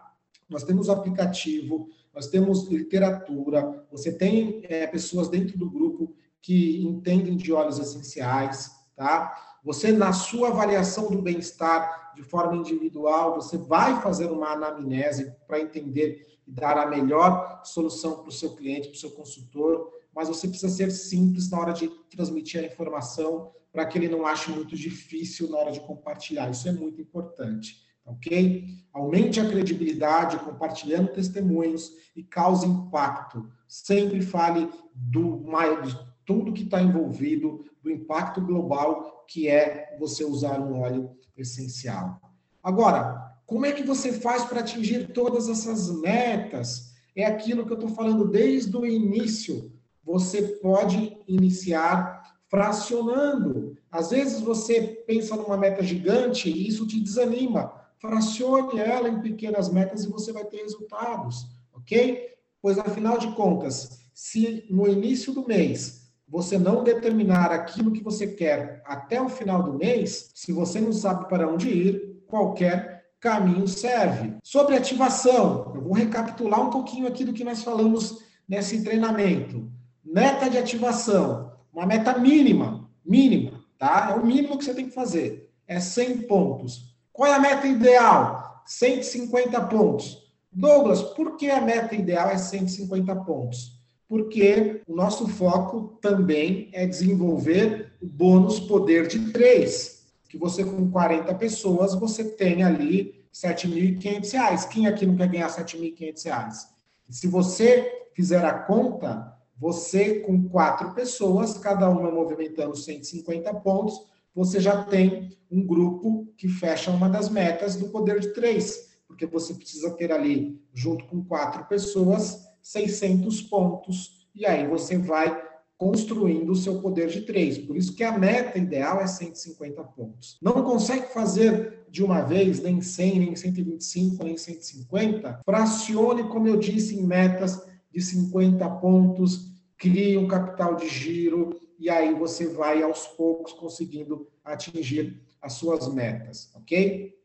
Nós temos aplicativo, nós temos literatura, você tem é, pessoas dentro do grupo que entendem de óleos essenciais, tá? Você, na sua avaliação do bem-estar de forma individual, você vai fazer uma anamnese para entender e dar a melhor solução para o seu cliente, para o seu consultor, mas você precisa ser simples na hora de transmitir a informação para que ele não ache muito difícil na hora de compartilhar. Isso é muito importante, ok? Aumente a credibilidade compartilhando testemunhos e cause impacto. Sempre fale do de tudo que está envolvido, do impacto global que é você usar um óleo essencial. Agora, como é que você faz para atingir todas essas metas? É aquilo que eu estou falando desde o início. Você pode iniciar fracionando. Às vezes você pensa numa meta gigante e isso te desanima. Fracione ela em pequenas metas e você vai ter resultados, ok? Pois afinal de contas, se no início do mês você não determinar aquilo que você quer até o final do mês, se você não sabe para onde ir, qualquer caminho serve. Sobre ativação, eu vou recapitular um pouquinho aqui do que nós falamos nesse treinamento. Meta de ativação uma meta mínima, mínima, tá? É o mínimo que você tem que fazer. É 100 pontos. Qual é a meta ideal? 150 pontos. Douglas, por que a meta ideal é 150 pontos? Porque o nosso foco também é desenvolver o bônus poder de 3, que você com 40 pessoas, você tem ali R$ 7.500. Quem aqui não quer ganhar R$ 7.500? Se você fizer a conta, você, com quatro pessoas, cada uma movimentando 150 pontos, você já tem um grupo que fecha uma das metas do poder de três, porque você precisa ter ali, junto com quatro pessoas, 600 pontos, e aí você vai construindo o seu poder de três. Por isso que a meta ideal é 150 pontos. Não consegue fazer de uma vez, nem 100, nem 125, nem 150, fracione, como eu disse, em metas de 50 pontos, crie um capital de giro e aí você vai aos poucos conseguindo atingir as suas metas, ok?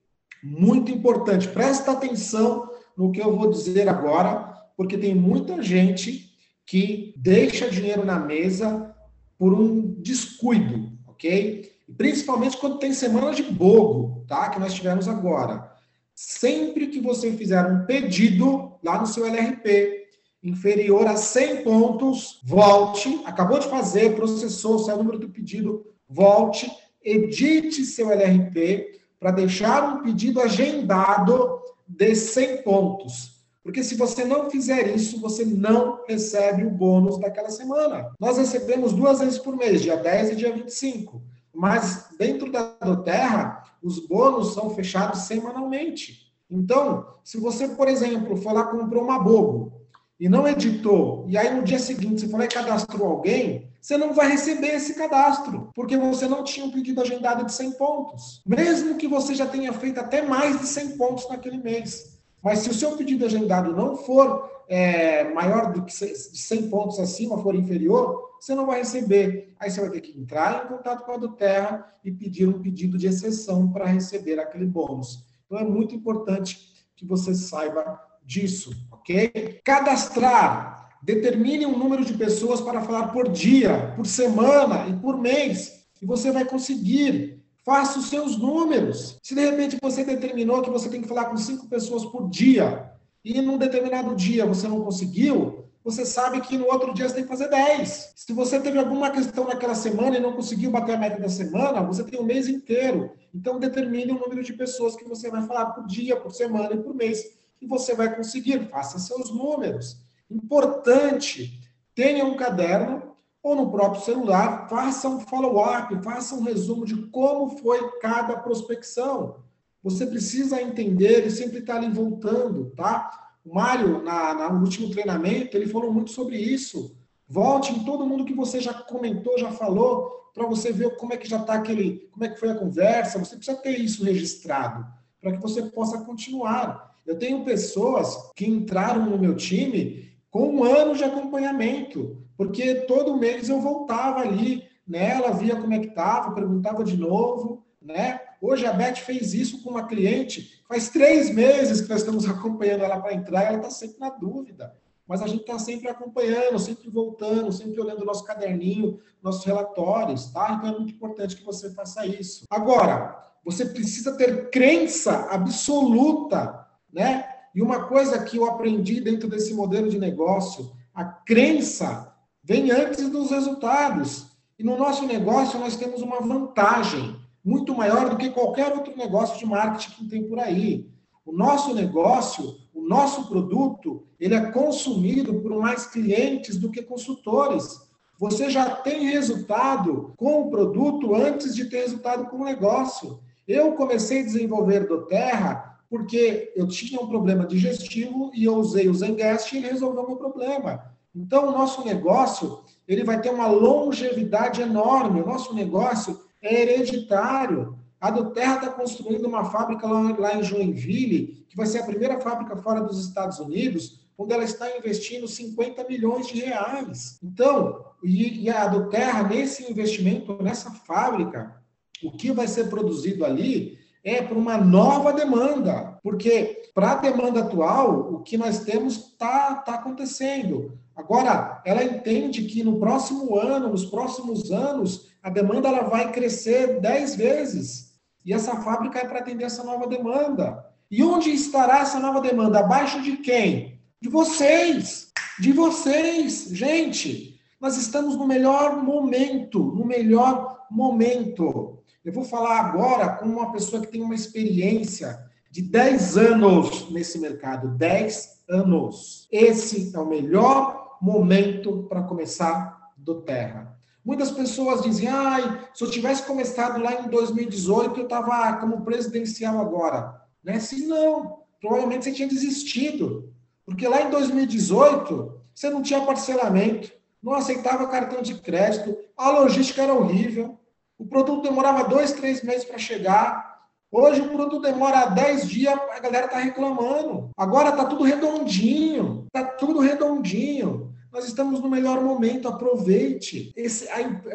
Muito importante, presta atenção no que eu vou dizer agora, porque tem muita gente que deixa dinheiro na mesa por um descuido, ok? Principalmente quando tem semana de bogo, tá? Que nós tivemos agora. Sempre que você fizer um pedido lá no seu LRP, inferior a 100 pontos, volte, acabou de fazer, processou, saiu o número do pedido, volte, edite seu LRP, para deixar um pedido agendado de 100 pontos. Porque se você não fizer isso, você não recebe o bônus daquela semana. Nós recebemos duas vezes por mês, dia 10 e dia 25. Mas dentro da Terra, os bônus são fechados semanalmente. Então, se você, por exemplo, for lá comprou uma bobo e não editou, e aí no dia seguinte você foi e cadastrou alguém, você não vai receber esse cadastro, porque você não tinha um pedido agendado de 100 pontos. Mesmo que você já tenha feito até mais de 100 pontos naquele mês. Mas se o seu pedido agendado não for é, maior do que 100 pontos acima, for inferior, você não vai receber. Aí você vai ter que entrar em contato com a do Terra e pedir um pedido de exceção para receber aquele bônus. Então é muito importante que você saiba disso, ok? Cadastrar Determine um número de pessoas para falar por dia, por semana e por mês. E você vai conseguir. Faça os seus números. Se de repente você determinou que você tem que falar com cinco pessoas por dia e num determinado dia você não conseguiu, você sabe que no outro dia você tem que fazer 10. Se você teve alguma questão naquela semana e não conseguiu bater a meta da semana, você tem o um mês inteiro. Então, determine o número de pessoas que você vai falar por dia, por semana e por mês. E você vai conseguir. Faça seus números. Importante, tenha um caderno ou no próprio celular, faça um follow-up, faça um resumo de como foi cada prospecção. Você precisa entender e sempre estar ali voltando, tá? O Mário, na, na, no último treinamento, ele falou muito sobre isso. Volte em todo mundo que você já comentou, já falou, para você ver como é que já está aquele, como é que foi a conversa. Você precisa ter isso registrado para que você possa continuar. Eu tenho pessoas que entraram no meu time com um ano de acompanhamento, porque todo mês eu voltava ali nela, via como é que estava, perguntava de novo, né? Hoje a Beth fez isso com uma cliente, faz três meses que nós estamos acompanhando ela para entrar, ela está sempre na dúvida. Mas a gente está sempre acompanhando, sempre voltando, sempre olhando o nosso caderninho, nossos relatórios, tá? Então é muito importante que você faça isso. Agora, você precisa ter crença absoluta, né? E uma coisa que eu aprendi dentro desse modelo de negócio, a crença vem antes dos resultados. E no nosso negócio nós temos uma vantagem muito maior do que qualquer outro negócio de marketing que tem por aí. O nosso negócio, o nosso produto, ele é consumido por mais clientes do que consultores. Você já tem resultado com o produto antes de ter resultado com o negócio. Eu comecei a desenvolver do Terra porque eu tinha um problema digestivo e eu usei o Zengest e ele resolveu meu problema. Então, o nosso negócio ele vai ter uma longevidade enorme. O nosso negócio é hereditário. A do Terra está construindo uma fábrica lá, em Joinville, que vai ser a primeira fábrica fora dos Estados Unidos, onde ela está investindo 50 milhões de reais. Então, e a do Terra, nesse investimento, nessa fábrica, o que vai ser produzido ali é para uma nova demanda, porque para a demanda atual, o que nós temos está tá acontecendo. Agora, ela entende que no próximo ano, nos próximos anos, a demanda ela vai crescer 10 vezes. E essa fábrica é para atender essa nova demanda. E onde estará essa nova demanda? Abaixo de quem? De vocês. De vocês. Gente, nós estamos no melhor momento, no melhor momento. Eu vou falar agora com uma pessoa que tem uma experiência de 10 anos nesse mercado. 10 anos. Esse é o melhor momento para começar do Terra. Muitas pessoas dizem, ai, se eu tivesse começado lá em 2018, eu estava como presidencial agora. Não é assim, não. Provavelmente você tinha desistido. Porque lá em 2018, você não tinha parcelamento, não aceitava cartão de crédito, a logística era horrível, o produto demorava dois, três meses para chegar. Hoje o produto demora dez dias, a galera está reclamando. Agora está tudo redondinho. Está tudo redondinho. Nós estamos no melhor momento, aproveite. Esse,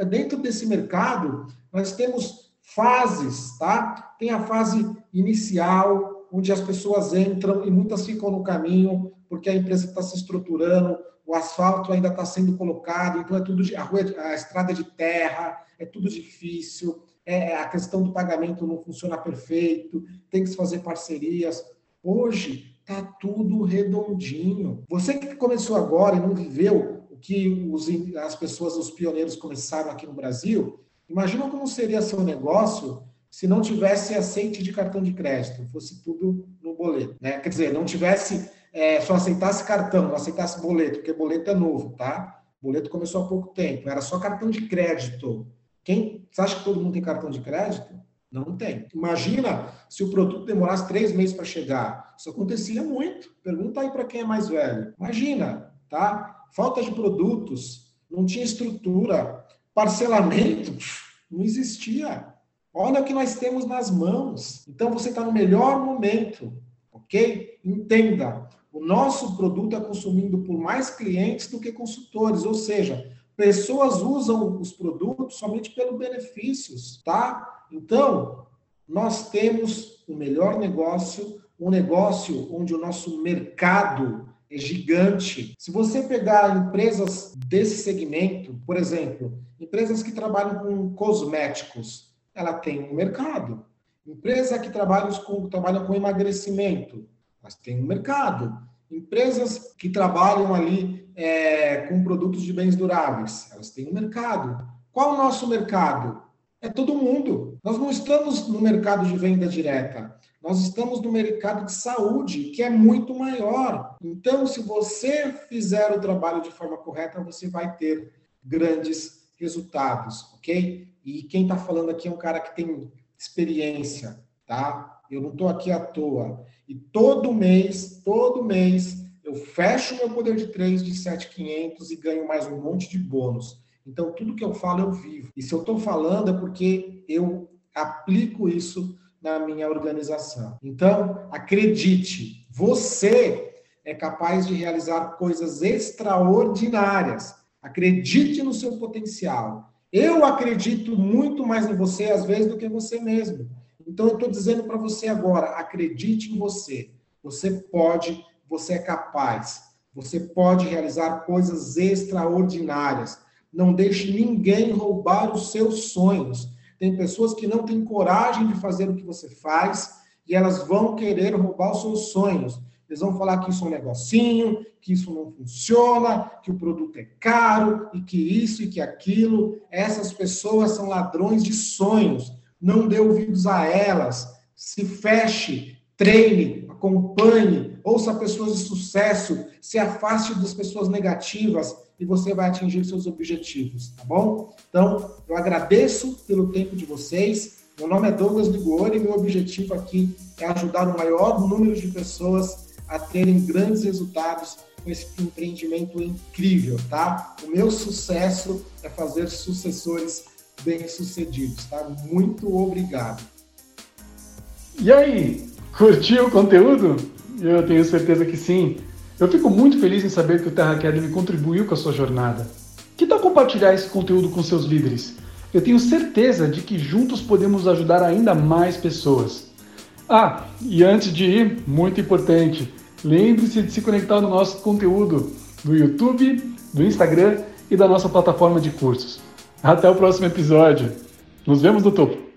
dentro desse mercado, nós temos fases, tá? Tem a fase inicial, onde as pessoas entram e muitas ficam no caminho, porque a empresa está se estruturando, o asfalto ainda está sendo colocado, então é tudo a, rua, a estrada de terra, é tudo difícil, é, a questão do pagamento não funciona perfeito, tem que se fazer parcerias. Hoje está tudo redondinho. Você que começou agora e não viveu o que os, as pessoas, os pioneiros começaram aqui no Brasil, imagina como seria seu negócio se não tivesse aceite de cartão de crédito, fosse tudo no boleto, né? Quer dizer, não tivesse, é, só aceitasse cartão, não aceitasse boleto, porque boleto é novo, tá? Boleto começou há pouco tempo, era só cartão de crédito. Quem, você acha que todo mundo tem cartão de crédito? Não tem. Imagina se o produto demorasse três meses para chegar. Isso acontecia muito. Pergunta aí para quem é mais velho. Imagina, tá? Falta de produtos, não tinha estrutura, parcelamento, não existia. Olha o que nós temos nas mãos. Então você está no melhor momento, ok? Entenda, o nosso produto é consumido por mais clientes do que consultores, ou seja, pessoas usam os produtos somente pelos benefícios, tá? Então, nós temos o melhor negócio, um negócio onde o nosso mercado é gigante. Se você pegar empresas desse segmento, por exemplo, empresas que trabalham com cosméticos, ela tem um mercado. Empresa que trabalha com, trabalha com emagrecimento, mas tem um mercado. Empresas que trabalham ali é, com produtos de bens duráveis, elas têm um mercado. Qual o nosso mercado? É todo mundo. Nós não estamos no mercado de venda direta. Nós estamos no mercado de saúde, que é muito maior. Então, se você fizer o trabalho de forma correta, você vai ter grandes resultados, ok? E quem está falando aqui é um cara que tem experiência, tá? Eu não estou aqui à toa. E todo mês, todo mês, eu fecho meu poder de três de 7,500 e ganho mais um monte de bônus. Então, tudo que eu falo, eu vivo. E se eu estou falando, é porque eu aplico isso na minha organização. Então, acredite, você é capaz de realizar coisas extraordinárias. Acredite no seu potencial. Eu acredito muito mais em você, às vezes, do que você mesmo. Então, eu estou dizendo para você agora: acredite em você. Você pode, você é capaz. Você pode realizar coisas extraordinárias. Não deixe ninguém roubar os seus sonhos. Tem pessoas que não têm coragem de fazer o que você faz e elas vão querer roubar os seus sonhos. Eles vão falar que isso é um negocinho, que isso não funciona, que o produto é caro e que isso e que aquilo. Essas pessoas são ladrões de sonhos. Não dê ouvidos a elas. Se feche, treine, acompanhe, ouça pessoas de sucesso, se afaste das pessoas negativas e você vai atingir seus objetivos, tá bom? Então, eu agradeço pelo tempo de vocês. Meu nome é Douglas Ligori e meu objetivo aqui é ajudar o maior número de pessoas a terem grandes resultados com esse empreendimento incrível, tá? O meu sucesso é fazer sucessores bem-sucedidos, tá? Muito obrigado. E aí, curtiu o conteúdo? Eu tenho certeza que sim. Eu fico muito feliz em saber que o Terra Academy contribuiu com a sua jornada. Que tal compartilhar esse conteúdo com seus líderes? Eu tenho certeza de que juntos podemos ajudar ainda mais pessoas. Ah, e antes de ir, muito importante, lembre-se de se conectar no nosso conteúdo do YouTube, do Instagram e da nossa plataforma de cursos. Até o próximo episódio. Nos vemos no topo.